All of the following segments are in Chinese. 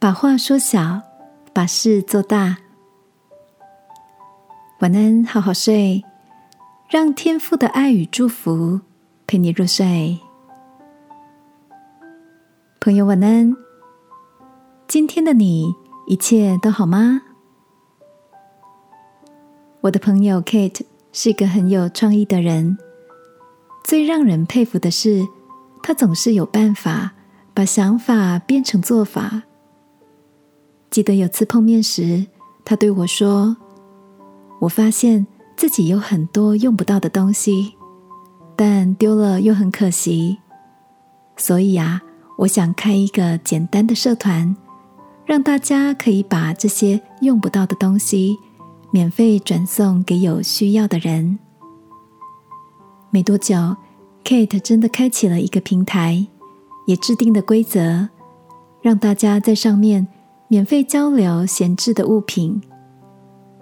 把话说小，把事做大。晚安，好好睡，让天父的爱与祝福陪你入睡。朋友，晚安。今天的你一切都好吗？我的朋友 Kate 是一个很有创意的人，最让人佩服的是，他总是有办法把想法变成做法。记得有次碰面时，他对我说：“我发现自己有很多用不到的东西，但丢了又很可惜。所以啊，我想开一个简单的社团，让大家可以把这些用不到的东西免费转送给有需要的人。”没多久，Kate 真的开启了一个平台，也制定了规则，让大家在上面。免费交流闲置的物品，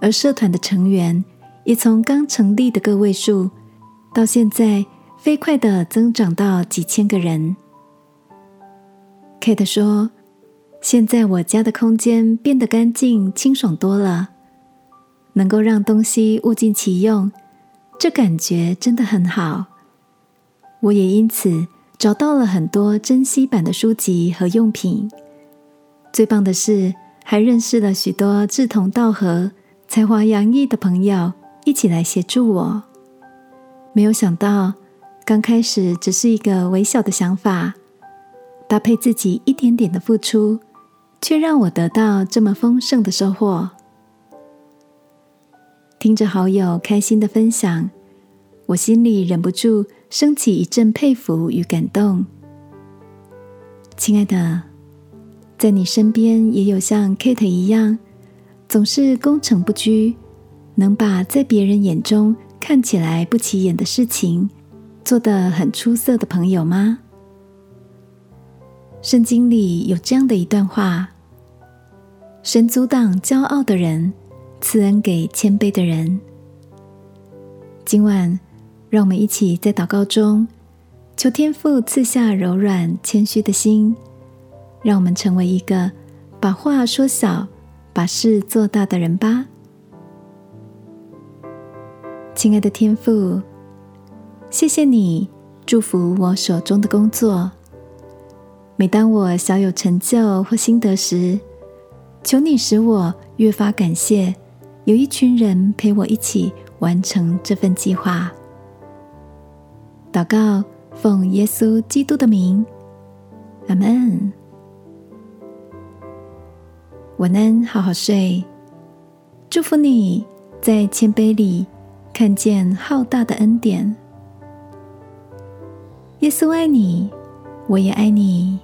而社团的成员也从刚成立的个位数，到现在飞快的增长到几千个人。Kate 说：“现在我家的空间变得干净清爽多了，能够让东西物尽其用，这感觉真的很好。我也因此找到了很多珍稀版的书籍和用品。”最棒的是，还认识了许多志同道合、才华洋溢的朋友，一起来协助我。没有想到，刚开始只是一个微小的想法，搭配自己一点点的付出，却让我得到这么丰盛的收获。听着好友开心的分享，我心里忍不住升起一阵佩服与感动。亲爱的。在你身边也有像 Kate 一样，总是功成不居，能把在别人眼中看起来不起眼的事情做得很出色的朋友吗？圣经里有这样的一段话：神阻挡骄傲的人，赐恩给谦卑的人。今晚，让我们一起在祷告中，求天父赐下柔软谦虚的心。让我们成为一个把话说小、把事做大的人吧，亲爱的天父，谢谢你祝福我手中的工作。每当我小有成就或心得时，求你使我越发感谢，有一群人陪我一起完成这份计划。祷告，奉耶稣基督的名，阿门。晚安，好好睡。祝福你在谦卑里看见浩大的恩典。耶稣爱你，我也爱你。